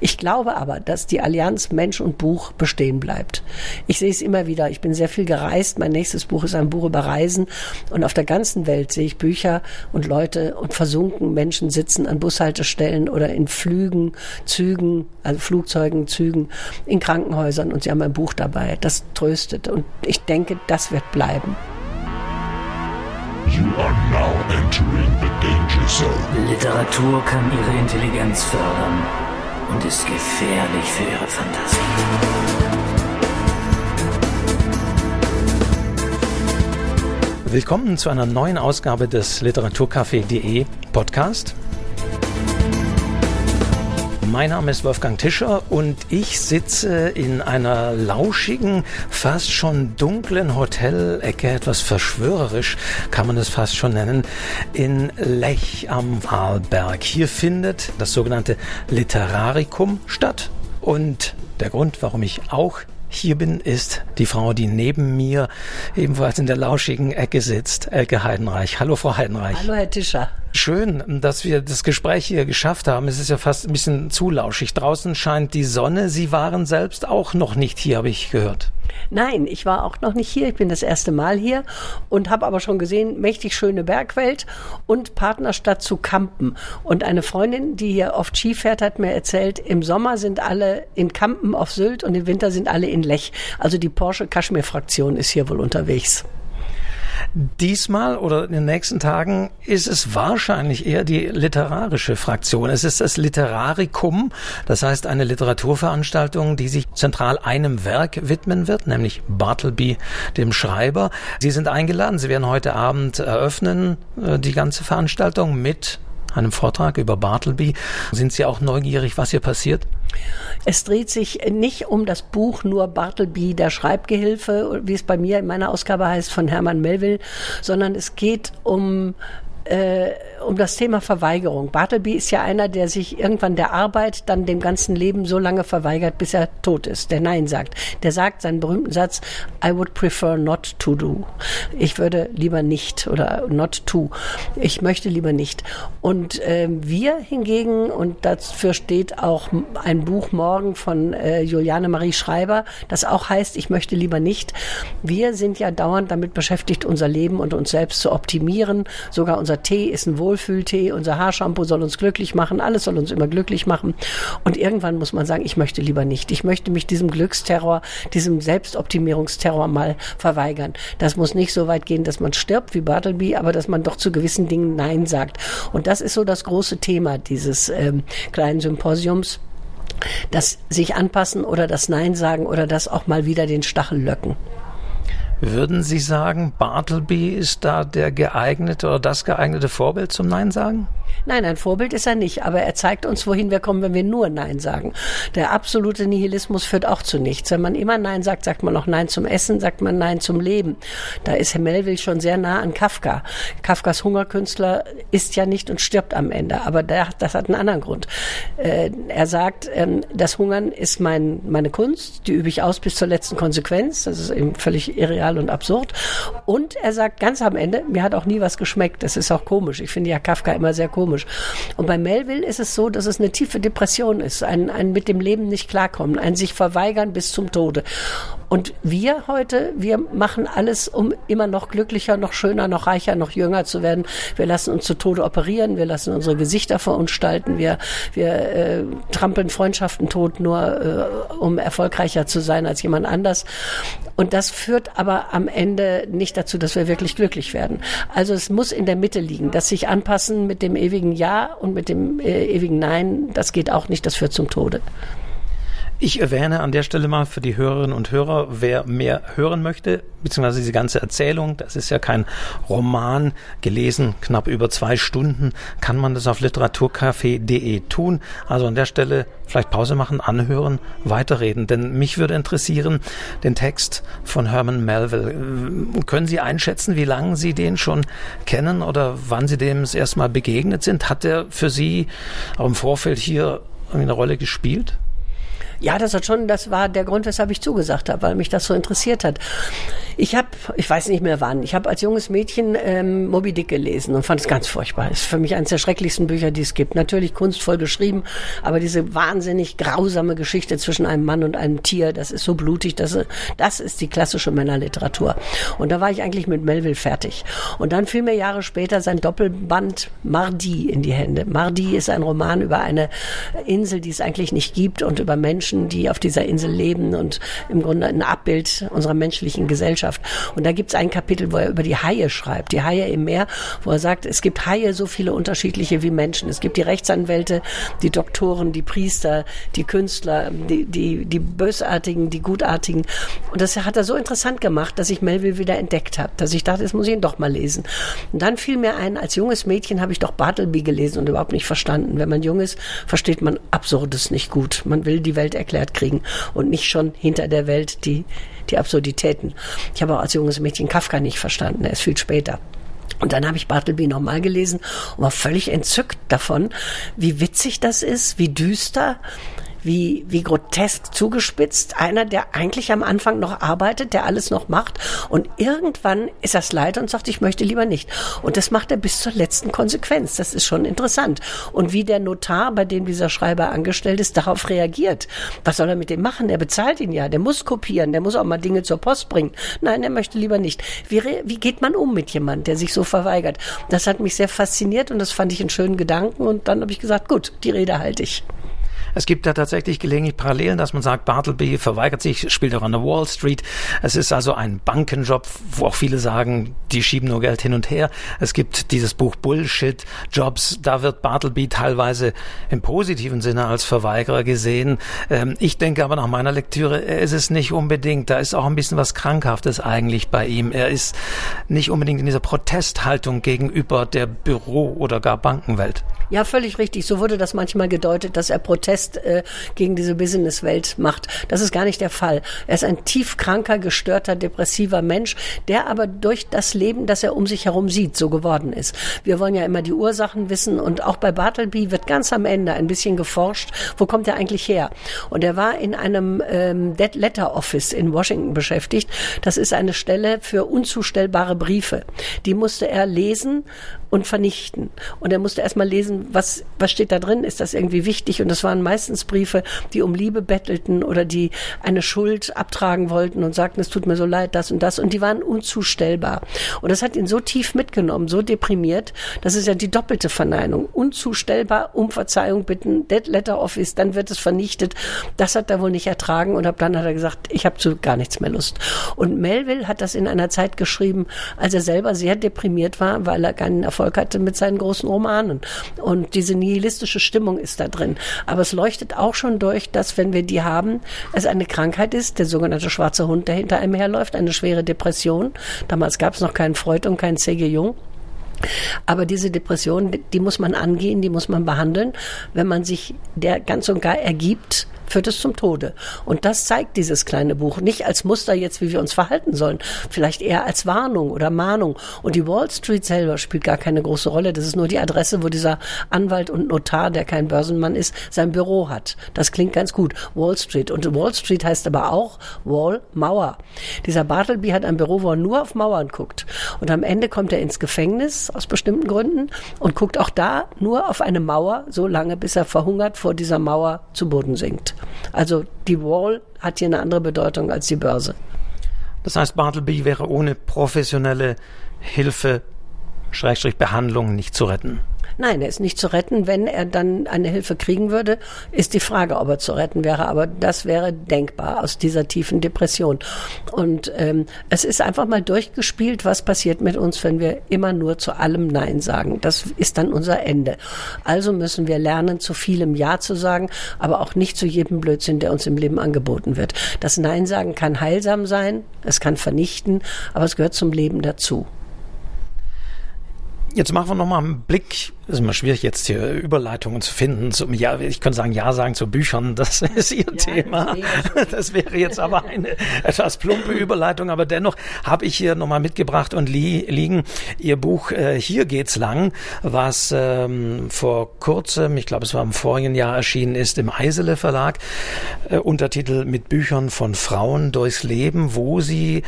Ich glaube aber, dass die Allianz Mensch und Buch bestehen bleibt. Ich sehe es immer wieder. Ich bin sehr viel gereist. Mein nächstes Buch ist ein Buch über Reisen. Und auf der ganzen Welt sehe ich Bücher und Leute und versunken Menschen sitzen an Bushaltestellen oder in Flügen, Zügen, also Flugzeugen, Zügen, in Krankenhäusern und sie haben ein Buch dabei. Das tröstet. Und ich denke, das wird bleiben. You are now entering the danger zone. Literatur kann ihre Intelligenz fördern und ist gefährlich für ihre Fantasie. Willkommen zu einer neuen Ausgabe des Literaturcafé.de Podcast. Mein Name ist Wolfgang Tischer und ich sitze in einer lauschigen, fast schon dunklen Hotelecke, etwas verschwörerisch kann man es fast schon nennen, in Lech am Wahlberg. Hier findet das sogenannte Literarikum statt und der Grund, warum ich auch hier bin, ist die Frau, die neben mir ebenfalls in der lauschigen Ecke sitzt, Elke Heidenreich. Hallo, Frau Heidenreich. Hallo, Herr Tischer. Schön, dass wir das Gespräch hier geschafft haben. Es ist ja fast ein bisschen zu lauschig. Draußen scheint die Sonne. Sie waren selbst auch noch nicht hier, habe ich gehört. Nein, ich war auch noch nicht hier. Ich bin das erste Mal hier und habe aber schon gesehen, mächtig schöne Bergwelt und Partnerstadt zu Kampen. Und eine Freundin, die hier oft Ski fährt, hat mir erzählt, im Sommer sind alle in Kampen auf Sylt und im Winter sind alle in Lech. Also die Porsche Kaschmir-Fraktion ist hier wohl unterwegs. Diesmal oder in den nächsten Tagen ist es wahrscheinlich eher die literarische Fraktion. Es ist das Literarikum, das heißt eine Literaturveranstaltung, die sich zentral einem Werk widmen wird, nämlich Bartleby, dem Schreiber. Sie sind eingeladen, Sie werden heute Abend eröffnen äh, die ganze Veranstaltung mit einem Vortrag über Bartleby. Sind Sie auch neugierig, was hier passiert? Es dreht sich nicht um das Buch nur Bartleby, der Schreibgehilfe, wie es bei mir in meiner Ausgabe heißt, von Hermann Melville, sondern es geht um äh, um das Thema Verweigerung. Bartleby ist ja einer, der sich irgendwann der Arbeit dann dem ganzen Leben so lange verweigert, bis er tot ist, der Nein sagt. Der sagt seinen berühmten Satz, I would prefer not to do. Ich würde lieber nicht oder not to. Ich möchte lieber nicht. Und äh, wir hingegen, und dafür steht auch ein Buch morgen von äh, Juliane Marie Schreiber, das auch heißt, ich möchte lieber nicht. Wir sind ja dauernd damit beschäftigt, unser Leben und uns selbst zu optimieren. Sogar unser Tee ist ein Wohlfühltee, unser Haarshampoo soll uns glücklich machen, alles soll uns immer glücklich machen. Und irgendwann muss man sagen, ich möchte lieber nicht. Ich möchte mich diesem Glücksterror, diesem Selbstoptimierungsterror mal verweigern. Das muss nicht so weit gehen, dass man stirbt wie Bartleby, aber dass man doch zu gewissen Dingen Nein sagt. Und das ist so das große Thema dieses ähm, kleinen Symposiums das sich anpassen oder das Nein sagen oder das auch mal wieder den Stachel löcken. Würden Sie sagen, Bartleby ist da der geeignete oder das geeignete Vorbild zum Nein sagen? Nein, ein Vorbild ist er nicht, aber er zeigt uns, wohin wir kommen, wenn wir nur Nein sagen. Der absolute Nihilismus führt auch zu nichts. Wenn man immer Nein sagt, sagt man auch Nein zum Essen, sagt man Nein zum Leben. Da ist Herr Melville schon sehr nah an Kafka. Kafkas Hungerkünstler isst ja nicht und stirbt am Ende, aber der, das hat einen anderen Grund. Äh, er sagt, ähm, das Hungern ist mein, meine Kunst, die übe ich aus bis zur letzten Konsequenz. Das ist eben völlig irreal und absurd. Und er sagt ganz am Ende, mir hat auch nie was geschmeckt. Das ist auch komisch. Ich finde ja Kafka immer sehr komisch komisch. Und bei Melville ist es so, dass es eine tiefe Depression ist, ein, ein mit dem Leben nicht klarkommen, ein sich verweigern bis zum Tode. Und wir heute, wir machen alles, um immer noch glücklicher, noch schöner, noch reicher, noch jünger zu werden. Wir lassen uns zu Tode operieren, wir lassen unsere Gesichter verunstalten, wir, wir äh, trampeln Freundschaften tot, nur äh, um erfolgreicher zu sein als jemand anders. Und das führt aber am Ende nicht dazu, dass wir wirklich glücklich werden. Also es muss in der Mitte liegen. Das sich anpassen mit dem ewigen Ja und mit dem äh, ewigen Nein, das geht auch nicht, das führt zum Tode. Ich erwähne an der Stelle mal für die Hörerinnen und Hörer, wer mehr hören möchte, beziehungsweise diese ganze Erzählung, das ist ja kein Roman, gelesen, knapp über zwei Stunden, kann man das auf literaturcafé.de tun. Also an der Stelle vielleicht Pause machen, anhören, weiterreden. Denn mich würde interessieren, den Text von Herman Melville. Können Sie einschätzen, wie lange Sie den schon kennen oder wann Sie dem das erste Mal begegnet sind? Hat er für Sie auch im Vorfeld hier eine Rolle gespielt? Ja, das hat schon, das war der Grund, weshalb ich zugesagt habe, weil mich das so interessiert hat. Ich habe, ich weiß nicht mehr wann, ich habe als junges Mädchen ähm, Moby Dick gelesen und fand es ganz furchtbar. Ist für mich eines der schrecklichsten Bücher, die es gibt. Natürlich kunstvoll geschrieben, aber diese wahnsinnig grausame Geschichte zwischen einem Mann und einem Tier, das ist so blutig, das, das ist die klassische Männerliteratur. Und da war ich eigentlich mit Melville fertig. Und dann fiel mir Jahre später sein Doppelband Mardi in die Hände. Mardi ist ein Roman über eine Insel, die es eigentlich nicht gibt und über Menschen, die auf dieser Insel leben und im Grunde ein Abbild unserer menschlichen Gesellschaft. Und da gibt es ein Kapitel, wo er über die Haie schreibt, die Haie im Meer, wo er sagt, es gibt Haie so viele unterschiedliche wie Menschen. Es gibt die Rechtsanwälte, die Doktoren, die Priester, die Künstler, die, die, die Bösartigen, die Gutartigen. Und das hat er so interessant gemacht, dass ich Melville wieder entdeckt habe, dass ich dachte, das muss ich ihn doch mal lesen. Und dann fiel mir ein, als junges Mädchen habe ich doch Bartleby gelesen und überhaupt nicht verstanden. Wenn man jung ist, versteht man Absurdes nicht gut. Man will die Welt erklärt kriegen und nicht schon hinter der Welt die, die Absurditäten. Ich habe auch als junges Mädchen Kafka nicht verstanden, er ist viel später. Und dann habe ich Bartleby nochmal gelesen und war völlig entzückt davon, wie witzig das ist, wie düster, wie, wie grotesk zugespitzt. Einer, der eigentlich am Anfang noch arbeitet, der alles noch macht und irgendwann ist das leid und sagt, ich möchte lieber nicht. Und das macht er bis zur letzten Konsequenz. Das ist schon interessant. Und wie der Notar, bei dem dieser Schreiber angestellt ist, darauf reagiert. Was soll er mit dem machen? Er bezahlt ihn ja. Der muss kopieren. Der muss auch mal Dinge zur Post bringen. Nein, er möchte lieber nicht. Wie, wie geht man um mit jemandem, der sich so verweigert? Das hat mich sehr fasziniert und das fand ich einen schönen Gedanken. Und dann habe ich gesagt, gut, die Rede halte ich. Es gibt da tatsächlich gelegentlich Parallelen, dass man sagt, Bartleby verweigert sich, spielt auch an der Wall Street. Es ist also ein Bankenjob, wo auch viele sagen, die schieben nur Geld hin und her. Es gibt dieses Buch Bullshit Jobs, da wird Bartleby teilweise im positiven Sinne als Verweigerer gesehen. Ähm, ich denke aber nach meiner Lektüre, ist es nicht unbedingt. Da ist auch ein bisschen was Krankhaftes eigentlich bei ihm. Er ist nicht unbedingt in dieser Protesthaltung gegenüber der Büro- oder gar Bankenwelt. Ja, völlig richtig. So wurde das manchmal gedeutet, dass er Protest äh, gegen diese Businesswelt macht. Das ist gar nicht der Fall. Er ist ein tiefkranker, gestörter, depressiver Mensch, der aber durch das Leben, das er um sich herum sieht, so geworden ist. Wir wollen ja immer die Ursachen wissen und auch bei Bartleby wird ganz am Ende ein bisschen geforscht, wo kommt er eigentlich her? Und er war in einem ähm, Dead Letter Office in Washington beschäftigt. Das ist eine Stelle für unzustellbare Briefe. Die musste er lesen und vernichten. Und er musste erstmal lesen, was, was steht da drin, ist das irgendwie wichtig? Und das waren meistens Briefe, die um Liebe bettelten oder die eine Schuld abtragen wollten und sagten, es tut mir so leid, das und das. Und die waren unzustellbar. Und das hat ihn so tief mitgenommen, so deprimiert, das ist ja die doppelte Verneinung. Unzustellbar, um Verzeihung bitten, Dead Letter Office, dann wird es vernichtet. Das hat er wohl nicht ertragen und ab dann hat er gesagt, ich habe zu gar nichts mehr Lust. Und Melville hat das in einer Zeit geschrieben, als er selber sehr deprimiert war, weil er keinen Erfolg hatte mit seinen großen Romanen. Und diese nihilistische Stimmung ist da drin. Aber es leuchtet auch schon durch, dass wenn wir die haben, es eine Krankheit ist, der sogenannte schwarze Hund, der hinter einem herläuft, eine schwere Depression. Damals gab es noch keinen Freud und keinen C.G. Jung. Aber diese Depression, die muss man angehen, die muss man behandeln. Wenn man sich der ganz und gar ergibt, führt es zum Tode. Und das zeigt dieses kleine Buch nicht als Muster jetzt, wie wir uns verhalten sollen, vielleicht eher als Warnung oder Mahnung. Und die Wall Street selber spielt gar keine große Rolle. Das ist nur die Adresse, wo dieser Anwalt und Notar, der kein Börsenmann ist, sein Büro hat. Das klingt ganz gut. Wall Street. Und Wall Street heißt aber auch Wall, Mauer. Dieser Bartleby hat ein Büro, wo er nur auf Mauern guckt. Und am Ende kommt er ins Gefängnis aus bestimmten Gründen und guckt auch da nur auf eine Mauer, so lange bis er verhungert vor dieser Mauer zu Boden sinkt. Also die Wall hat hier eine andere Bedeutung als die Börse. Das heißt, Bartleby wäre ohne professionelle Hilfe, Schrägstrich Behandlung nicht zu retten. Nein, er ist nicht zu retten. Wenn er dann eine Hilfe kriegen würde, ist die Frage, ob er zu retten wäre. Aber das wäre denkbar aus dieser tiefen Depression. Und ähm, es ist einfach mal durchgespielt, was passiert mit uns, wenn wir immer nur zu allem Nein sagen. Das ist dann unser Ende. Also müssen wir lernen, zu vielem Ja zu sagen, aber auch nicht zu jedem Blödsinn, der uns im Leben angeboten wird. Das Nein sagen kann heilsam sein, es kann vernichten, aber es gehört zum Leben dazu. Jetzt machen wir nochmal einen Blick. Es ist immer schwierig, jetzt hier Überleitungen zu finden. Zum, ja, ich könnte sagen, Ja sagen zu Büchern, das ist Ihr ja, Thema. Das wäre jetzt aber eine etwas plumpe Überleitung, aber dennoch habe ich hier nochmal mitgebracht und li liegen Ihr Buch äh, Hier geht's lang, was ähm, vor kurzem, ich glaube es war im vorigen Jahr erschienen ist, im Eisele Verlag, äh, Untertitel mit Büchern von Frauen durchs Leben, wo Sie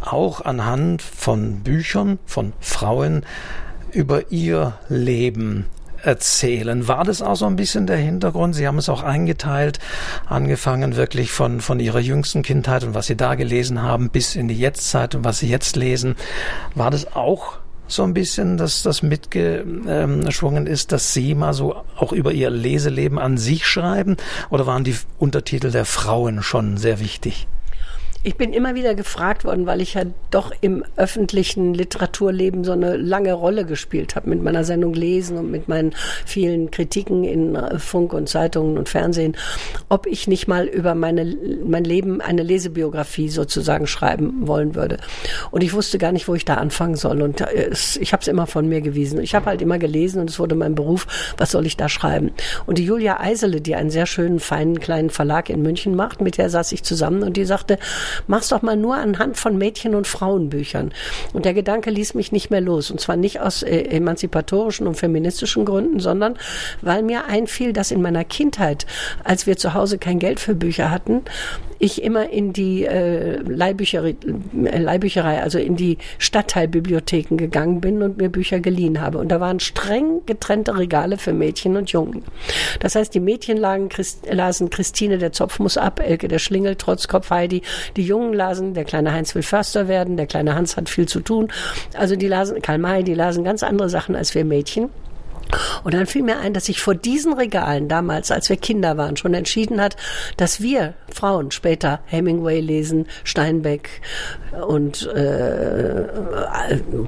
auch anhand von Büchern von Frauen über ihr Leben erzählen. War das auch so ein bisschen der Hintergrund? Sie haben es auch eingeteilt, angefangen wirklich von, von Ihrer jüngsten Kindheit und was Sie da gelesen haben, bis in die Jetztzeit und was Sie jetzt lesen. War das auch so ein bisschen, dass das mitgeschwungen ist, dass Sie mal so auch über Ihr Leseleben an sich schreiben? Oder waren die Untertitel der Frauen schon sehr wichtig? Ich bin immer wieder gefragt worden, weil ich ja doch im öffentlichen Literaturleben so eine lange Rolle gespielt habe mit meiner Sendung Lesen und mit meinen vielen Kritiken in äh, Funk und Zeitungen und Fernsehen, ob ich nicht mal über meine, mein Leben eine Lesebiografie sozusagen schreiben wollen würde. Und ich wusste gar nicht, wo ich da anfangen soll. Und äh, ich habe es immer von mir gewiesen. Ich habe halt immer gelesen und es wurde mein Beruf. Was soll ich da schreiben? Und die Julia Eisele, die einen sehr schönen, feinen, kleinen Verlag in München macht, mit der saß ich zusammen und die sagte, mach's doch mal nur anhand von Mädchen- und Frauenbüchern. Und der Gedanke ließ mich nicht mehr los. Und zwar nicht aus äh, emanzipatorischen und feministischen Gründen, sondern weil mir einfiel, dass in meiner Kindheit, als wir zu Hause kein Geld für Bücher hatten, ich immer in die äh, Leihbücherei, äh, Leihbücherei, also in die Stadtteilbibliotheken gegangen bin und mir Bücher geliehen habe. Und da waren streng getrennte Regale für Mädchen und Jungen. Das heißt, die Mädchen lagen, Christ, lasen Christine, der Zopf muss ab, Elke, der Schlingel, Trotzkopf, Heidi. Die Jungen lasen, der kleine Heinz will Förster werden, der kleine Hans hat viel zu tun. Also die lasen, Karl May, die lasen ganz andere Sachen als wir Mädchen. Und dann fiel mir ein, dass sich vor diesen Regalen damals, als wir Kinder waren, schon entschieden hat, dass wir Frauen später Hemingway lesen, Steinbeck und äh,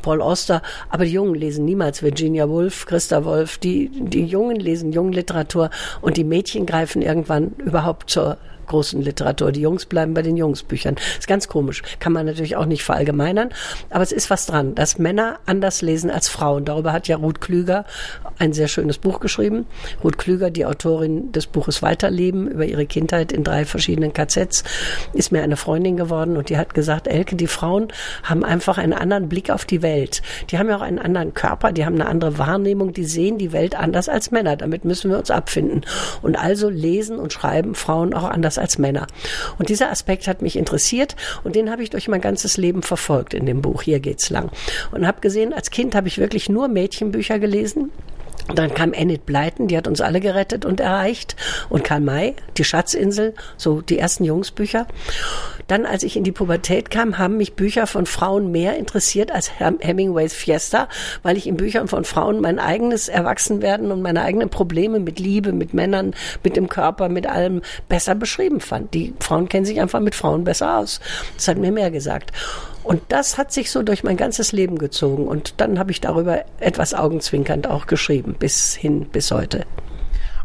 Paul Auster, aber die Jungen lesen niemals Virginia Woolf, Christa Wolf. Die, die Jungen lesen Jungliteratur und die Mädchen greifen irgendwann überhaupt zur großen Literatur. Die Jungs bleiben bei den Jungsbüchern. Ist ganz komisch. Kann man natürlich auch nicht verallgemeinern. Aber es ist was dran, dass Männer anders lesen als Frauen. Darüber hat ja Ruth Klüger ein sehr schönes Buch geschrieben. Ruth Klüger, die Autorin des Buches Weiterleben über ihre Kindheit in drei verschiedenen KZs, ist mir eine Freundin geworden und die hat gesagt, Elke, die Frauen haben einfach einen anderen Blick auf die Welt. Die haben ja auch einen anderen Körper, die haben eine andere Wahrnehmung, die sehen die Welt anders als Männer. Damit müssen wir uns abfinden. Und also lesen und schreiben Frauen auch anders als Männer. Und dieser Aspekt hat mich interessiert und den habe ich durch mein ganzes Leben verfolgt in dem Buch. Hier geht's lang. Und habe gesehen, als Kind habe ich wirklich nur Mädchenbücher gelesen. Dann kam Enid Blyton, die hat uns alle gerettet und erreicht. Und Karl May, die Schatzinsel, so die ersten Jungsbücher. Dann, als ich in die Pubertät kam, haben mich Bücher von Frauen mehr interessiert als Hemingways Fiesta, weil ich in Büchern von Frauen mein eigenes Erwachsenwerden und meine eigenen Probleme mit Liebe, mit Männern, mit dem Körper, mit allem besser beschrieben fand. Die Frauen kennen sich einfach mit Frauen besser aus. Das hat mir mehr gesagt. Und das hat sich so durch mein ganzes Leben gezogen. Und dann habe ich darüber etwas augenzwinkernd auch geschrieben, bis hin, bis heute.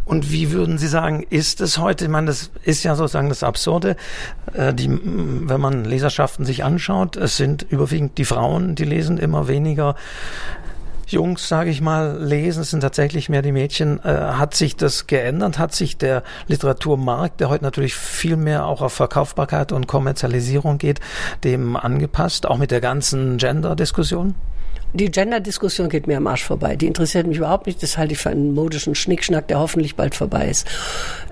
Und wie würden Sie sagen, ist es heute, ich meine, das ist ja sozusagen das Absurde, äh, die, wenn man Leserschaften sich anschaut, es sind überwiegend die Frauen, die lesen immer weniger Jungs, sage ich mal, lesen, es sind tatsächlich mehr die Mädchen. Äh, hat sich das geändert? Hat sich der Literaturmarkt, der heute natürlich viel mehr auch auf Verkaufbarkeit und Kommerzialisierung geht, dem angepasst, auch mit der ganzen Gender-Diskussion? Die Gender-Diskussion geht mir am Arsch vorbei. Die interessiert mich überhaupt nicht. Das halte ich für einen modischen Schnickschnack, der hoffentlich bald vorbei ist.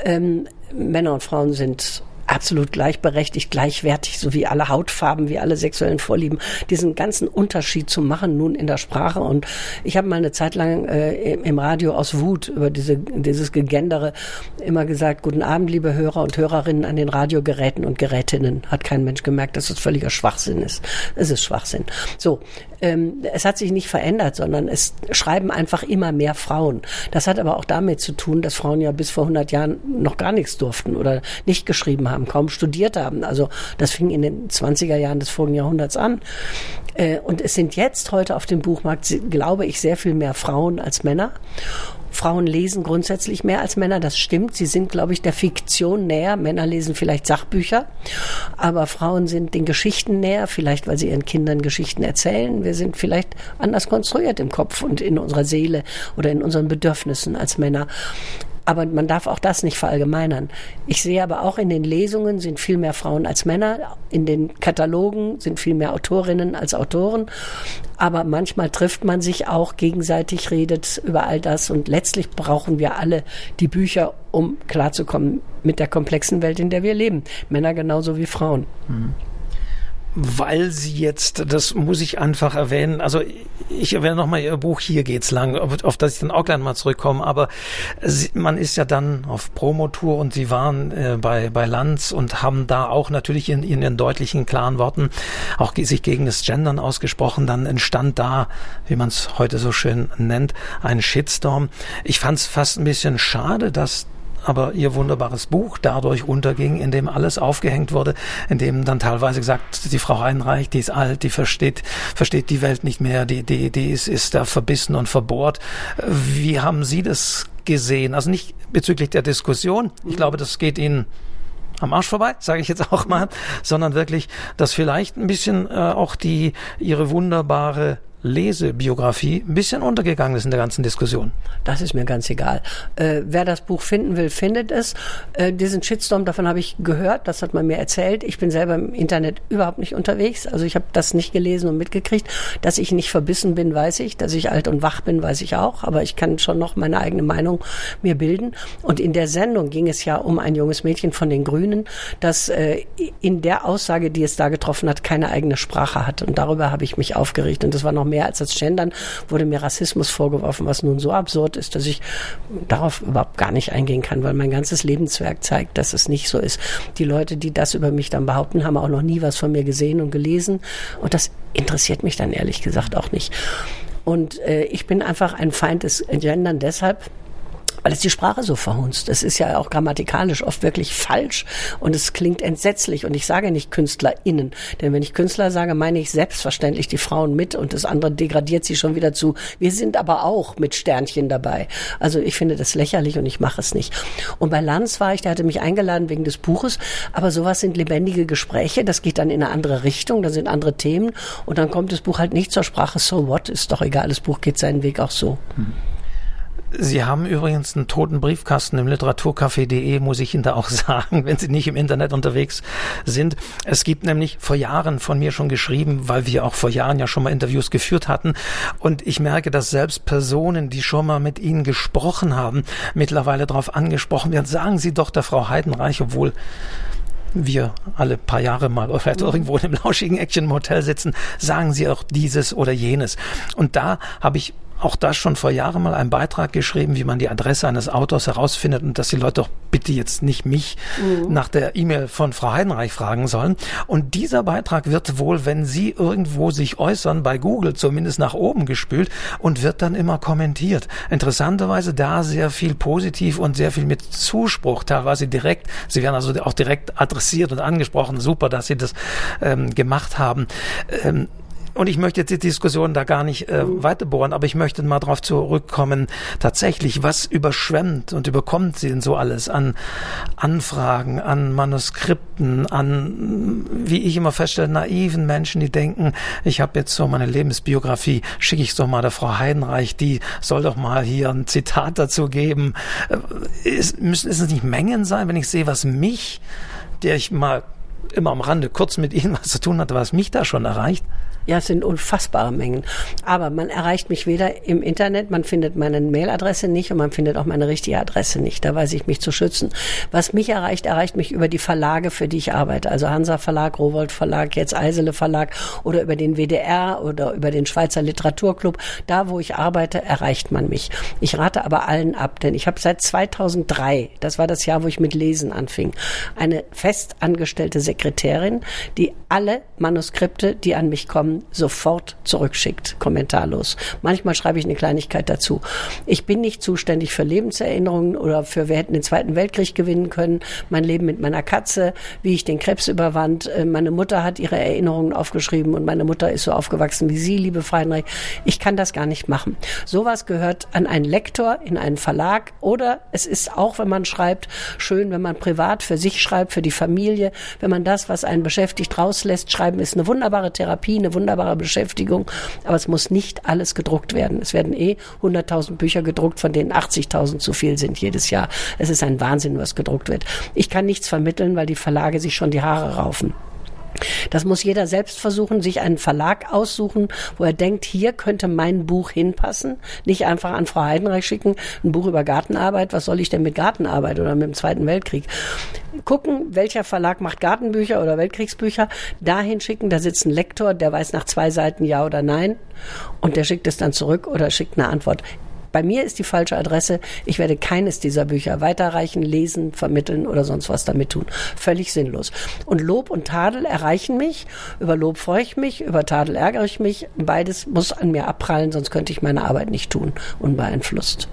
Ähm, Männer und Frauen sind absolut gleichberechtigt, gleichwertig, so wie alle Hautfarben, wie alle sexuellen Vorlieben, diesen ganzen Unterschied zu machen nun in der Sprache. Und ich habe mal eine Zeit lang äh, im Radio aus Wut über diese, dieses Gegendere immer gesagt, guten Abend, liebe Hörer und Hörerinnen an den Radiogeräten und Gerätinnen. Hat kein Mensch gemerkt, dass das völliger Schwachsinn ist. Es ist Schwachsinn. So, ähm, es hat sich nicht verändert, sondern es schreiben einfach immer mehr Frauen. Das hat aber auch damit zu tun, dass Frauen ja bis vor 100 Jahren noch gar nichts durften oder nicht geschrieben haben, kaum studiert haben. Also das fing in den 20er Jahren des vorigen Jahrhunderts an. Äh, und es sind jetzt heute auf dem Buchmarkt, glaube ich, sehr viel mehr Frauen als Männer. Frauen lesen grundsätzlich mehr als Männer, das stimmt. Sie sind, glaube ich, der Fiktion näher. Männer lesen vielleicht Sachbücher, aber Frauen sind den Geschichten näher, vielleicht weil sie ihren Kindern Geschichten erzählen. Wir sind vielleicht anders konstruiert im Kopf und in unserer Seele oder in unseren Bedürfnissen als Männer. Aber man darf auch das nicht verallgemeinern. Ich sehe aber auch in den Lesungen sind viel mehr Frauen als Männer. In den Katalogen sind viel mehr Autorinnen als Autoren. Aber manchmal trifft man sich auch gegenseitig, redet über all das. Und letztlich brauchen wir alle die Bücher, um klarzukommen mit der komplexen Welt, in der wir leben. Männer genauso wie Frauen. Mhm weil sie jetzt, das muss ich einfach erwähnen, also ich erwähne nochmal Ihr Buch, hier geht's lang, auf, auf das ich dann auch gleich mal zurückkomme, aber sie, man ist ja dann auf Promotour und Sie waren äh, bei, bei Lanz und haben da auch natürlich in, in Ihren deutlichen, klaren Worten auch sich gegen das Gendern ausgesprochen, dann entstand da, wie man es heute so schön nennt, ein Shitstorm. Ich fand es fast ein bisschen schade, dass aber ihr wunderbares Buch dadurch unterging, in dem alles aufgehängt wurde, in dem dann teilweise gesagt, die Frau Heinreich, die ist alt, die versteht, versteht die Welt nicht mehr, die, die, die ist, ist da verbissen und verbohrt. Wie haben Sie das gesehen? Also nicht bezüglich der Diskussion. Ich mhm. glaube, das geht Ihnen am Arsch vorbei, sage ich jetzt auch mal, sondern wirklich, dass vielleicht ein bisschen äh, auch die ihre wunderbare Lesebiografie ein bisschen untergegangen ist in der ganzen Diskussion. Das ist mir ganz egal. Äh, wer das Buch finden will, findet es. Äh, diesen Shitstorm, davon habe ich gehört, das hat man mir erzählt. Ich bin selber im Internet überhaupt nicht unterwegs. Also ich habe das nicht gelesen und mitgekriegt. Dass ich nicht verbissen bin, weiß ich. Dass ich alt und wach bin, weiß ich auch. Aber ich kann schon noch meine eigene Meinung mir bilden. Und in der Sendung ging es ja um ein junges Mädchen von den Grünen, das äh, in der Aussage, die es da getroffen hat, keine eigene Sprache hat. Und darüber habe ich mich aufgeregt. Und das war noch mehr mehr als das Gendern, wurde mir Rassismus vorgeworfen, was nun so absurd ist, dass ich darauf überhaupt gar nicht eingehen kann, weil mein ganzes Lebenswerk zeigt, dass es nicht so ist. Die Leute, die das über mich dann behaupten, haben auch noch nie was von mir gesehen und gelesen. Und das interessiert mich dann ehrlich gesagt auch nicht. Und äh, ich bin einfach ein Feind des Gendern deshalb, weil es die Sprache so verhunzt. Es ist ja auch grammatikalisch oft wirklich falsch und es klingt entsetzlich. Und ich sage nicht KünstlerInnen, denn wenn ich Künstler sage, meine ich selbstverständlich die Frauen mit und das andere degradiert sie schon wieder zu. Wir sind aber auch mit Sternchen dabei. Also ich finde das lächerlich und ich mache es nicht. Und bei Lanz war ich, der hatte mich eingeladen wegen des Buches, aber sowas sind lebendige Gespräche, das geht dann in eine andere Richtung, da sind andere Themen und dann kommt das Buch halt nicht zur Sprache. So what? Ist doch egal, das Buch geht seinen Weg auch so. Hm. Sie haben übrigens einen toten Briefkasten im literaturcafé.de, muss ich Ihnen da auch sagen, wenn Sie nicht im Internet unterwegs sind. Es gibt nämlich vor Jahren von mir schon geschrieben, weil wir auch vor Jahren ja schon mal Interviews geführt hatten. Und ich merke, dass selbst Personen, die schon mal mit Ihnen gesprochen haben, mittlerweile darauf angesprochen werden. Sagen Sie doch der Frau Heidenreich, obwohl wir alle paar Jahre mal oder vielleicht irgendwo in einem lauschigen Action im Hotel sitzen, sagen Sie auch dieses oder jenes. Und da habe ich auch da schon vor Jahren mal einen Beitrag geschrieben, wie man die Adresse eines Autors herausfindet und dass die Leute doch bitte jetzt nicht mich mhm. nach der E-Mail von Frau Heidenreich fragen sollen. Und dieser Beitrag wird wohl, wenn Sie irgendwo sich äußern, bei Google zumindest nach oben gespült und wird dann immer kommentiert. Interessanterweise da sehr viel positiv und sehr viel mit Zuspruch, teilweise direkt. Sie werden also auch direkt adressiert und angesprochen. Super, dass Sie das ähm, gemacht haben. Ähm, und ich möchte jetzt die Diskussion da gar nicht äh, weiter bohren, aber ich möchte mal darauf zurückkommen, tatsächlich, was überschwemmt und überkommt sie denn so alles an Anfragen, an Manuskripten, an, wie ich immer feststelle, naiven Menschen, die denken, ich habe jetzt so meine Lebensbiografie, schicke ich doch mal der Frau Heidenreich, die soll doch mal hier ein Zitat dazu geben. Äh, ist, müssen es nicht Mengen sein, wenn ich sehe, was mich, der ich mal immer am Rande kurz mit Ihnen was zu tun hatte, was mich da schon erreicht? Ja, es sind unfassbare Mengen. Aber man erreicht mich weder im Internet, man findet meine Mailadresse nicht und man findet auch meine richtige Adresse nicht. Da weiß ich mich zu schützen. Was mich erreicht, erreicht mich über die Verlage, für die ich arbeite. Also Hansa Verlag, Rowold Verlag, jetzt Eisele Verlag oder über den WDR oder über den Schweizer Literaturclub. Da, wo ich arbeite, erreicht man mich. Ich rate aber allen ab, denn ich habe seit 2003, das war das Jahr, wo ich mit Lesen anfing, eine festangestellte Sekretärin die alle Manuskripte, die an mich kommen, sofort zurückschickt, kommentarlos. Manchmal schreibe ich eine Kleinigkeit dazu. Ich bin nicht zuständig für Lebenserinnerungen oder für wir hätten den Zweiten Weltkrieg gewinnen können, mein Leben mit meiner Katze, wie ich den Krebs überwand. Äh, meine Mutter hat ihre Erinnerungen aufgeschrieben und meine Mutter ist so aufgewachsen wie Sie, liebe Freinreich. Ich kann das gar nicht machen. Sowas gehört an einen Lektor in einen Verlag oder es ist auch, wenn man schreibt, schön, wenn man privat für sich schreibt, für die Familie, wenn man das, was einen beschäftigt, rauslässt. Schreiben ist eine wunderbare Therapie, eine wunderbare Beschäftigung, aber es muss nicht alles gedruckt werden. Es werden eh 100.000 Bücher gedruckt, von denen 80.000 zu viel sind jedes Jahr. Es ist ein Wahnsinn, was gedruckt wird. Ich kann nichts vermitteln, weil die Verlage sich schon die Haare raufen. Das muss jeder selbst versuchen, sich einen Verlag aussuchen, wo er denkt, hier könnte mein Buch hinpassen. Nicht einfach an Frau Heidenreich schicken, ein Buch über Gartenarbeit. Was soll ich denn mit Gartenarbeit oder mit dem Zweiten Weltkrieg? Gucken, welcher Verlag macht Gartenbücher oder Weltkriegsbücher. Dahin schicken, da sitzt ein Lektor, der weiß nach zwei Seiten ja oder nein. Und der schickt es dann zurück oder schickt eine Antwort. Bei mir ist die falsche Adresse. Ich werde keines dieser Bücher weiterreichen, lesen, vermitteln oder sonst was damit tun. Völlig sinnlos. Und Lob und Tadel erreichen mich. Über Lob freue ich mich, über Tadel ärgere ich mich. Beides muss an mir abprallen, sonst könnte ich meine Arbeit nicht tun, unbeeinflusst.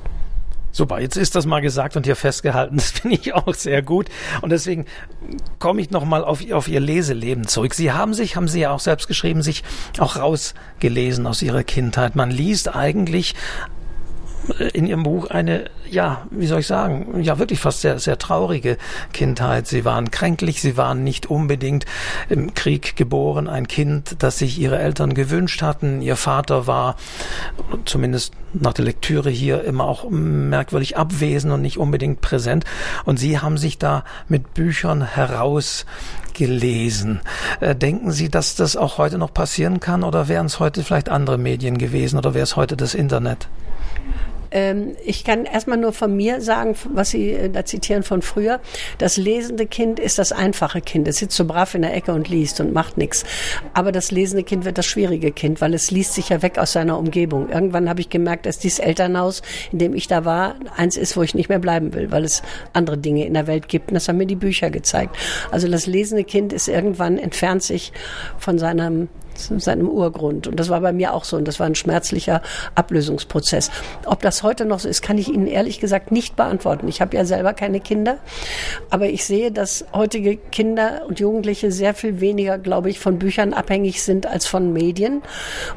Super, jetzt ist das mal gesagt und hier festgehalten. Das finde ich auch sehr gut. Und deswegen komme ich nochmal auf, auf Ihr Leseleben zurück. Sie haben sich, haben Sie ja auch selbst geschrieben, sich auch rausgelesen aus Ihrer Kindheit. Man liest eigentlich in ihrem Buch eine, ja, wie soll ich sagen, ja wirklich fast sehr, sehr traurige Kindheit. Sie waren kränklich, sie waren nicht unbedingt im Krieg geboren, ein Kind, das sich ihre Eltern gewünscht hatten. Ihr Vater war zumindest nach der Lektüre hier immer auch merkwürdig abwesend und nicht unbedingt präsent. Und sie haben sich da mit Büchern herausgelesen. Äh, denken Sie, dass das auch heute noch passieren kann oder wären es heute vielleicht andere Medien gewesen oder wäre es heute das Internet? Ähm, ich kann erstmal nur von mir sagen, was Sie äh, da zitieren von früher. Das lesende Kind ist das einfache Kind. Es sitzt so brav in der Ecke und liest und macht nichts. Aber das lesende Kind wird das schwierige Kind, weil es liest sich ja weg aus seiner Umgebung. Irgendwann habe ich gemerkt, dass dieses Elternhaus, in dem ich da war, eins ist, wo ich nicht mehr bleiben will, weil es andere Dinge in der Welt gibt. Und das haben mir die Bücher gezeigt. Also das lesende Kind ist irgendwann entfernt sich von seinem seinem Urgrund. Und das war bei mir auch so. Und das war ein schmerzlicher Ablösungsprozess. Ob das heute noch so ist, kann ich Ihnen ehrlich gesagt nicht beantworten. Ich habe ja selber keine Kinder. Aber ich sehe, dass heutige Kinder und Jugendliche sehr viel weniger, glaube ich, von Büchern abhängig sind als von Medien.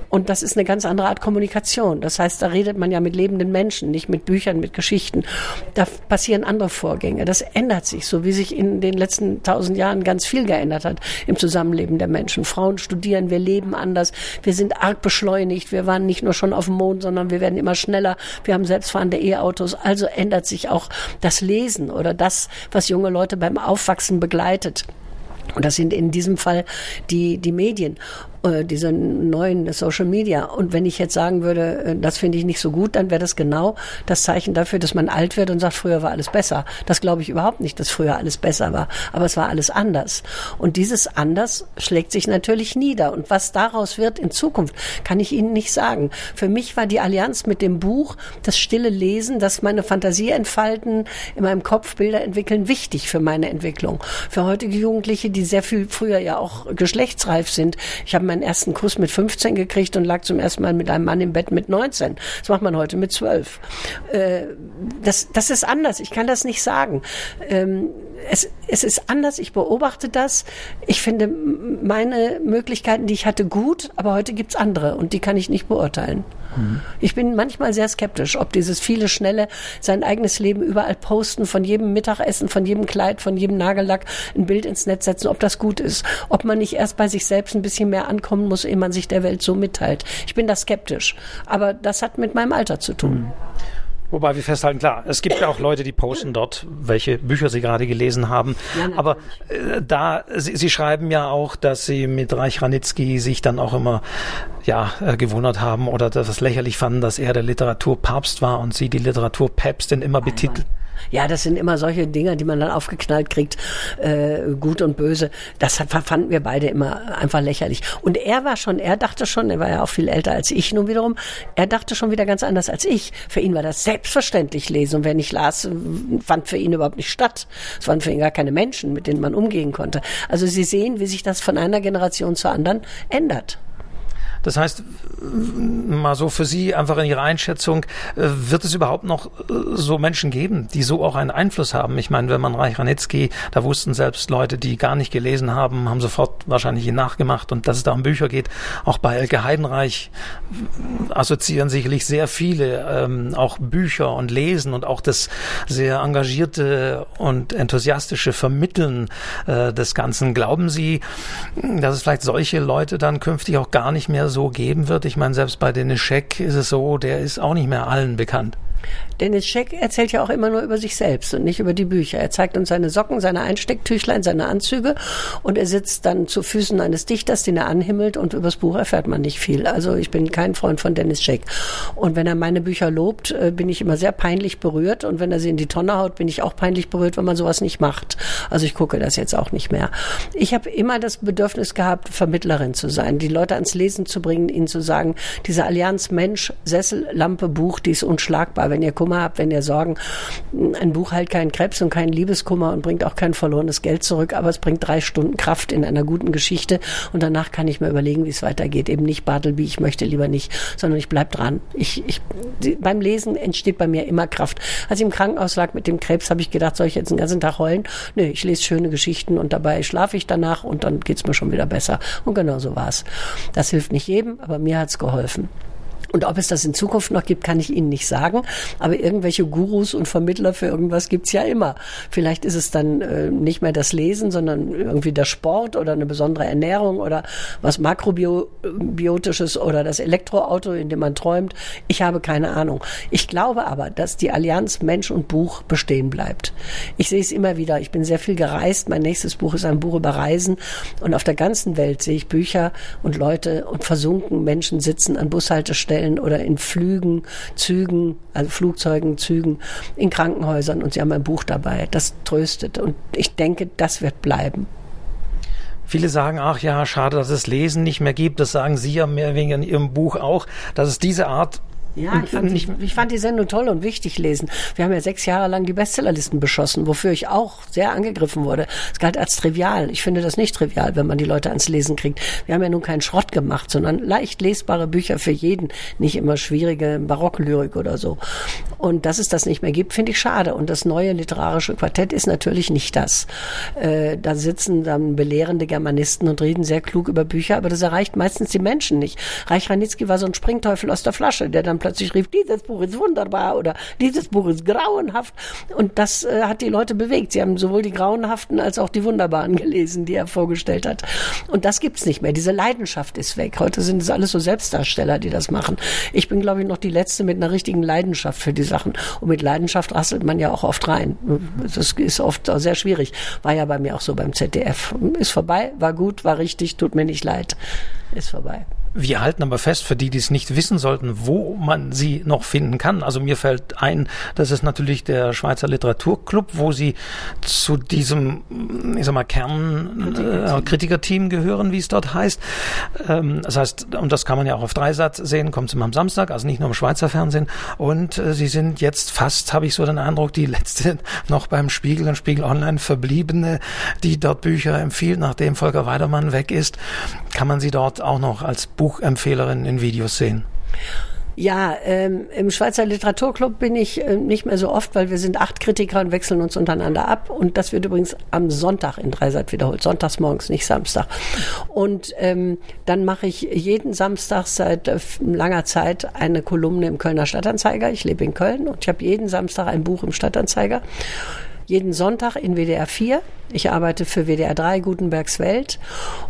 Und das ist eine ganz andere Art Kommunikation. Das heißt, da redet man ja mit lebenden Menschen, nicht mit Büchern, mit Geschichten. Da passieren andere Vorgänge. Das ändert sich, so wie sich in den letzten tausend Jahren ganz viel geändert hat im Zusammenleben der Menschen. Frauen studieren, wir leben anders. Wir sind arg beschleunigt. Wir waren nicht nur schon auf dem Mond, sondern wir werden immer schneller. Wir haben selbstfahrende E-Autos. Also ändert sich auch das Lesen oder das, was junge Leute beim Aufwachsen begleitet. Und das sind in diesem Fall die, die Medien. Äh, diese neuen Social Media. Und wenn ich jetzt sagen würde, äh, das finde ich nicht so gut, dann wäre das genau das Zeichen dafür, dass man alt wird und sagt, früher war alles besser. Das glaube ich überhaupt nicht, dass früher alles besser war. Aber es war alles anders. Und dieses anders schlägt sich natürlich nieder. Und was daraus wird in Zukunft, kann ich Ihnen nicht sagen. Für mich war die Allianz mit dem Buch, das stille Lesen, das meine Fantasie entfalten, in meinem Kopf Bilder entwickeln, wichtig für meine Entwicklung. Für heutige Jugendliche, die sehr viel früher ja auch geschlechtsreif sind. Ich habe meinen ersten Kuss mit 15 gekriegt und lag zum ersten Mal mit einem Mann im Bett mit 19. Das macht man heute mit 12. Äh, das, das ist anders. Ich kann das nicht sagen. Ähm, es, es ist anders. Ich beobachte das. Ich finde meine Möglichkeiten, die ich hatte, gut, aber heute gibt's andere und die kann ich nicht beurteilen. Ich bin manchmal sehr skeptisch, ob dieses viele schnelle sein eigenes Leben überall posten, von jedem Mittagessen, von jedem Kleid, von jedem Nagellack ein Bild ins Netz setzen, ob das gut ist. Ob man nicht erst bei sich selbst ein bisschen mehr ankommen muss, ehe man sich der Welt so mitteilt. Ich bin da skeptisch. Aber das hat mit meinem Alter zu tun. Mhm. Wobei wir festhalten, klar, es gibt ja auch Leute, die posten dort, welche Bücher sie gerade gelesen haben. Ja, Aber äh, da, sie, sie, schreiben ja auch, dass sie mit Reich Ranitzky sich dann auch immer ja, äh, gewundert haben oder das lächerlich fanden, dass er der Literaturpapst war und sie die Literaturpäpstin immer betitelt. Ja, das sind immer solche Dinge, die man dann aufgeknallt kriegt, äh, gut und böse. Das fanden wir beide immer einfach lächerlich. Und er war schon, er dachte schon, er war ja auch viel älter als ich nun wiederum, er dachte schon wieder ganz anders als ich. Für ihn war das selbstverständlich lesen und wer nicht las, fand für ihn überhaupt nicht statt. Es waren für ihn gar keine Menschen, mit denen man umgehen konnte. Also Sie sehen, wie sich das von einer Generation zur anderen ändert. Das heißt, mal so für Sie einfach in Ihrer Einschätzung, äh, wird es überhaupt noch äh, so Menschen geben, die so auch einen Einfluss haben? Ich meine, wenn man Reich Ranitzky, da wussten selbst Leute, die gar nicht gelesen haben, haben sofort wahrscheinlich ihn nachgemacht und dass es da um Bücher geht. Auch bei Elke Heidenreich assoziieren sicherlich sehr viele ähm, auch Bücher und Lesen und auch das sehr engagierte und enthusiastische Vermitteln äh, des Ganzen. Glauben Sie, dass es vielleicht solche Leute dann künftig auch gar nicht mehr so geben wird? Ich meine, selbst bei Dennis Scheck ist es so, der ist auch nicht mehr allen bekannt. Dennis Scheck erzählt ja auch immer nur über sich selbst und nicht über die Bücher. Er zeigt uns seine Socken, seine Einstecktüchlein, seine Anzüge und er sitzt dann zu Füßen eines Dichters, den er anhimmelt und übers Buch erfährt man nicht viel. Also ich bin kein Freund von Dennis Scheck. Und wenn er meine Bücher lobt, äh, bin ich immer sehr peinlich berührt und wenn er sie in die Tonne haut, bin ich auch peinlich berührt, wenn man sowas nicht macht. Also ich gucke das jetzt auch nicht mehr. Ich habe immer das Bedürfnis gehabt, Vermittlerin zu sein, die Leute ans Lesen zu bringen, ihnen zu sagen, diese Allianz Mensch, Sessel, Lampe, Buch, die ist unschlagbar. Wenn ihr Kummer habt, wenn ihr Sorgen, ein Buch heilt keinen Krebs und keinen Liebeskummer und bringt auch kein verlorenes Geld zurück, aber es bringt drei Stunden Kraft in einer guten Geschichte und danach kann ich mir überlegen, wie es weitergeht. Eben nicht Bartleby, ich möchte lieber nicht, sondern ich bleib dran. Ich, ich, beim Lesen entsteht bei mir immer Kraft. Als ich im Krankenhaus lag mit dem Krebs, habe ich gedacht, soll ich jetzt den ganzen Tag heulen? Nö, ich lese schöne Geschichten und dabei schlafe ich danach und dann geht's mir schon wieder besser. Und genau so war's. Das hilft nicht jedem, aber mir hat's geholfen. Und ob es das in Zukunft noch gibt, kann ich Ihnen nicht sagen. Aber irgendwelche Gurus und Vermittler für irgendwas gibt's ja immer. Vielleicht ist es dann äh, nicht mehr das Lesen, sondern irgendwie der Sport oder eine besondere Ernährung oder was Makrobiotisches oder das Elektroauto, in dem man träumt. Ich habe keine Ahnung. Ich glaube aber, dass die Allianz Mensch und Buch bestehen bleibt. Ich sehe es immer wieder. Ich bin sehr viel gereist. Mein nächstes Buch ist ein Buch über Reisen. Und auf der ganzen Welt sehe ich Bücher und Leute und versunken Menschen sitzen an Bushaltestellen Hoteln oder in Flügen, Zügen, also Flugzeugen, Zügen, in Krankenhäusern und sie haben ein Buch dabei. Das tröstet und ich denke, das wird bleiben. Viele sagen, ach ja, schade, dass es Lesen nicht mehr gibt. Das sagen Sie ja mehr wegen in Ihrem Buch auch, dass es diese Art ja, ich fand, ich, ich fand die Sendung toll und wichtig lesen. Wir haben ja sechs Jahre lang die Bestsellerlisten beschossen, wofür ich auch sehr angegriffen wurde. Es galt als trivial. Ich finde das nicht trivial, wenn man die Leute ans Lesen kriegt. Wir haben ja nun keinen Schrott gemacht, sondern leicht lesbare Bücher für jeden, nicht immer schwierige Barocklyrik oder so. Und dass es das nicht mehr gibt, finde ich schade. Und das neue literarische Quartett ist natürlich nicht das. Äh, da sitzen dann belehrende Germanisten und reden sehr klug über Bücher, aber das erreicht meistens die Menschen nicht. Reich Ranitzky war so ein Springteufel aus der Flasche, der dann plötzlich rief, dieses Buch ist wunderbar oder dieses Buch ist grauenhaft. Und das äh, hat die Leute bewegt. Sie haben sowohl die grauenhaften als auch die wunderbaren gelesen, die er vorgestellt hat. Und das gibt's nicht mehr. Diese Leidenschaft ist weg. Heute sind es alles so Selbstdarsteller, die das machen. Ich bin, glaube ich, noch die Letzte mit einer richtigen Leidenschaft für die Sachen. Und mit Leidenschaft rasselt man ja auch oft rein. Das ist oft sehr schwierig. War ja bei mir auch so beim ZDF. Ist vorbei, war gut, war richtig, tut mir nicht leid. Ist vorbei. Wir halten aber fest, für die, die es nicht wissen sollten, wo man sie noch finden kann. Also mir fällt ein, das ist natürlich der Schweizer Literaturclub, wo sie zu diesem, ich sag mal, Kernkritikerteam äh, gehören, wie es dort heißt. Ähm, das heißt, und das kann man ja auch auf Dreisatz sehen, kommt immer am Samstag, also nicht nur im Schweizer Fernsehen. Und äh, sie sind jetzt fast, habe ich so den Eindruck, die letzte noch beim Spiegel und Spiegel Online verbliebene, die dort Bücher empfiehlt, nachdem Volker Weidermann weg ist, kann man sie dort auch noch als Buch Buchempfehlerinnen in Videos sehen? Ja, ähm, im Schweizer Literaturclub bin ich äh, nicht mehr so oft, weil wir sind acht Kritiker und wechseln uns untereinander ab. Und das wird übrigens am Sonntag in Dreisat wiederholt. Sonntags morgens, nicht Samstag. Und ähm, dann mache ich jeden Samstag seit äh, langer Zeit eine Kolumne im Kölner Stadtanzeiger. Ich lebe in Köln und ich habe jeden Samstag ein Buch im Stadtanzeiger. Jeden Sonntag in WDR 4 Ich arbeite für WDR 3 Gutenbergs Welt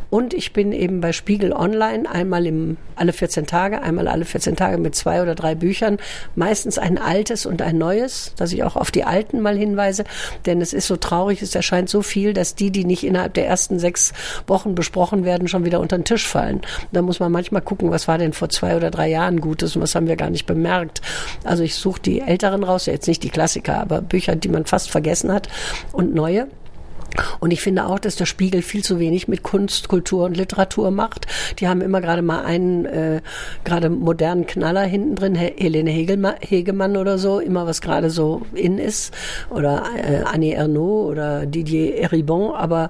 und ich bin eben bei Spiegel Online einmal im, alle 14 Tage, einmal alle 14 Tage mit zwei oder drei Büchern, meistens ein altes und ein neues, dass ich auch auf die alten mal hinweise, denn es ist so traurig, es erscheint so viel, dass die, die nicht innerhalb der ersten sechs Wochen besprochen werden, schon wieder unter den Tisch fallen. Da muss man manchmal gucken, was war denn vor zwei oder drei Jahren Gutes und was haben wir gar nicht bemerkt. Also ich suche die älteren raus, jetzt nicht die Klassiker, aber Bücher, die man fast vergessen hat und neue. Und ich finde auch, dass der Spiegel viel zu wenig mit Kunst, Kultur und Literatur macht. Die haben immer gerade mal einen äh, gerade modernen Knaller hinten drin, Helene Hegelmann, Hegemann oder so, immer was gerade so in ist. Oder äh, Annie Ernaux oder Didier Eribon. Aber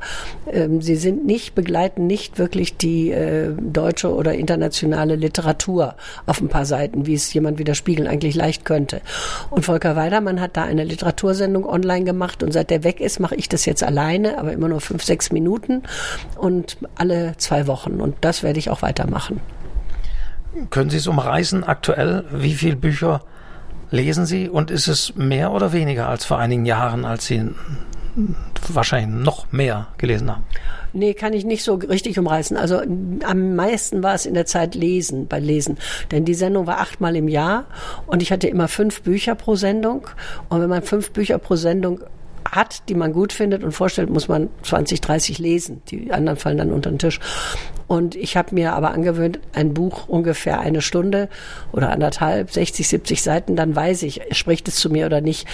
ähm, sie sind nicht, begleiten nicht wirklich die äh, deutsche oder internationale Literatur auf ein paar Seiten, wie es jemand wie der Spiegel eigentlich leicht könnte. Und Volker Weidermann hat da eine Literatursendung online gemacht und seit der weg ist, mache ich das jetzt allein alleine, aber immer nur fünf, sechs Minuten und alle zwei Wochen. Und das werde ich auch weitermachen. Können Sie es umreißen aktuell? Wie viele Bücher lesen Sie und ist es mehr oder weniger als vor einigen Jahren, als Sie wahrscheinlich noch mehr gelesen haben? Nee, kann ich nicht so richtig umreißen. Also am meisten war es in der Zeit Lesen, bei Lesen. Denn die Sendung war achtmal im Jahr und ich hatte immer fünf Bücher pro Sendung. Und wenn man fünf Bücher pro Sendung hat, die man gut findet und vorstellt, muss man 20, 30 lesen. Die anderen fallen dann unter den Tisch. Und ich habe mir aber angewöhnt, ein Buch ungefähr eine Stunde oder anderthalb, 60, 70 Seiten, dann weiß ich, spricht es zu mir oder nicht.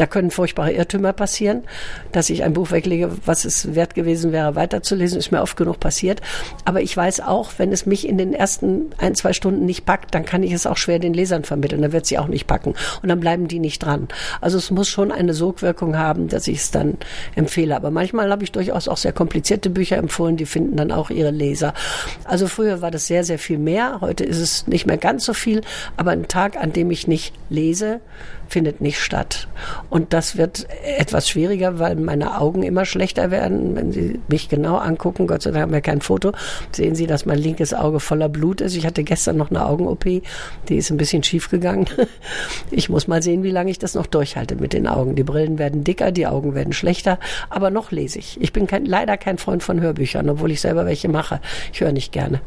Da können furchtbare Irrtümer passieren, dass ich ein Buch weglege, was es wert gewesen wäre, weiterzulesen, ist mir oft genug passiert. Aber ich weiß auch, wenn es mich in den ersten ein, zwei Stunden nicht packt, dann kann ich es auch schwer den Lesern vermitteln. Dann wird sie auch nicht packen. Und dann bleiben die nicht dran. Also es muss schon eine Sogwirkung haben, dass ich es dann empfehle. Aber manchmal habe ich durchaus auch sehr komplizierte Bücher empfohlen, die finden dann auch ihre Leser. Also früher war das sehr, sehr viel mehr. Heute ist es nicht mehr ganz so viel. Aber ein Tag, an dem ich nicht lese, findet nicht statt. Und das wird etwas schwieriger, weil meine Augen immer schlechter werden. Wenn Sie mich genau angucken, Gott sei Dank haben wir kein Foto, sehen Sie, dass mein linkes Auge voller Blut ist. Ich hatte gestern noch eine Augen-OP, die ist ein bisschen schief gegangen. Ich muss mal sehen, wie lange ich das noch durchhalte mit den Augen. Die Brillen werden dicker, die Augen werden schlechter, aber noch lese ich. Ich bin kein, leider kein Freund von Hörbüchern, obwohl ich selber welche mache. Ich höre nicht gerne.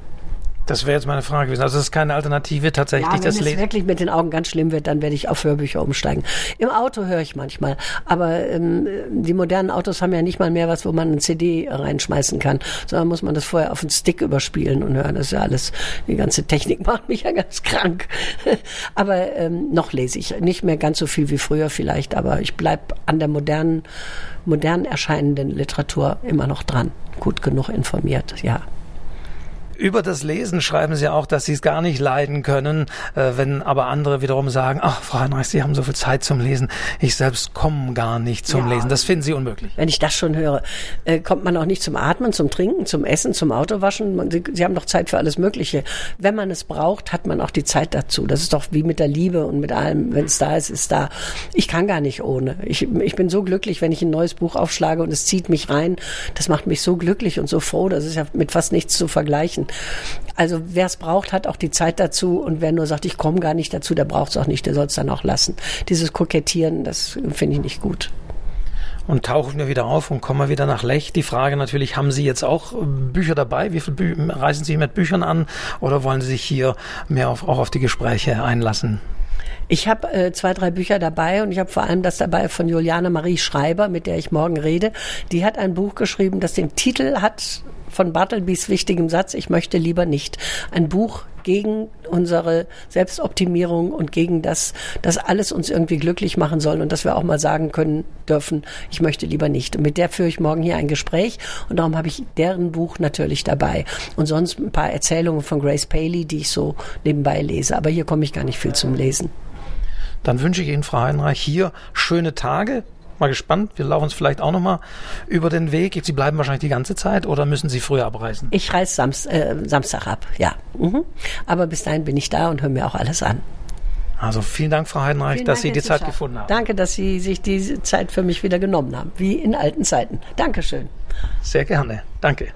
Das wäre jetzt meine Frage gewesen. Also es ist keine Alternative tatsächlich ja, das Lesen. Wenn es wirklich mit den Augen ganz schlimm wird, dann werde ich auf Hörbücher umsteigen. Im Auto höre ich manchmal, aber ähm, die modernen Autos haben ja nicht mal mehr was, wo man eine CD reinschmeißen kann, sondern muss man das vorher auf den Stick überspielen und hören. Das ist ja alles, die ganze Technik macht mich ja ganz krank. aber ähm, noch lese ich nicht mehr ganz so viel wie früher vielleicht, aber ich bleib an der modernen, modern erscheinenden Literatur immer noch dran. Gut genug informiert, ja. Über das Lesen schreiben Sie auch, dass Sie es gar nicht leiden können, äh, wenn aber andere wiederum sagen, ach, Frau Heinrich, Sie haben so viel Zeit zum Lesen. Ich selbst komme gar nicht zum ja, Lesen. Das finden Sie unmöglich. Wenn ich das schon höre, äh, kommt man auch nicht zum Atmen, zum Trinken, zum Essen, zum Autowaschen. Sie, Sie haben doch Zeit für alles Mögliche. Wenn man es braucht, hat man auch die Zeit dazu. Das ist doch wie mit der Liebe und mit allem. Wenn es da ist, ist da. Ich kann gar nicht ohne. Ich, ich bin so glücklich, wenn ich ein neues Buch aufschlage und es zieht mich rein. Das macht mich so glücklich und so froh. Das ist ja mit fast nichts zu vergleichen. Also wer es braucht, hat auch die Zeit dazu und wer nur sagt, ich komme gar nicht dazu, der braucht es auch nicht, der soll es dann auch lassen. Dieses Kokettieren, das finde ich nicht gut. Und tauchen wir wieder auf und kommen wieder nach Lech. Die Frage natürlich, haben Sie jetzt auch Bücher dabei? Wie viel Bü reisen Sie mit Büchern an? Oder wollen Sie sich hier mehr auf, auch auf die Gespräche einlassen? Ich habe äh, zwei, drei Bücher dabei und ich habe vor allem das dabei von Juliane Marie Schreiber, mit der ich morgen rede. Die hat ein Buch geschrieben, das den Titel hat von Bartlebys wichtigem Satz, ich möchte lieber nicht. Ein Buch gegen unsere Selbstoptimierung und gegen das, dass alles uns irgendwie glücklich machen soll und dass wir auch mal sagen können dürfen, ich möchte lieber nicht. Und mit der führe ich morgen hier ein Gespräch und darum habe ich deren Buch natürlich dabei. Und sonst ein paar Erzählungen von Grace Paley, die ich so nebenbei lese. Aber hier komme ich gar nicht viel zum Lesen. Dann wünsche ich Ihnen, Frau Heinreich, hier schöne Tage mal gespannt. Wir laufen uns vielleicht auch noch mal über den Weg. Sie bleiben wahrscheinlich die ganze Zeit oder müssen Sie früher abreisen? Ich reise Samst, äh, Samstag ab, ja. Mhm. Aber bis dahin bin ich da und höre mir auch alles an. Also vielen Dank, Frau Heidenreich, vielen dass Dank, Sie die Zeit Schaff. gefunden haben. Danke, dass Sie sich diese Zeit für mich wieder genommen haben, wie in alten Zeiten. Dankeschön. Sehr gerne. Danke.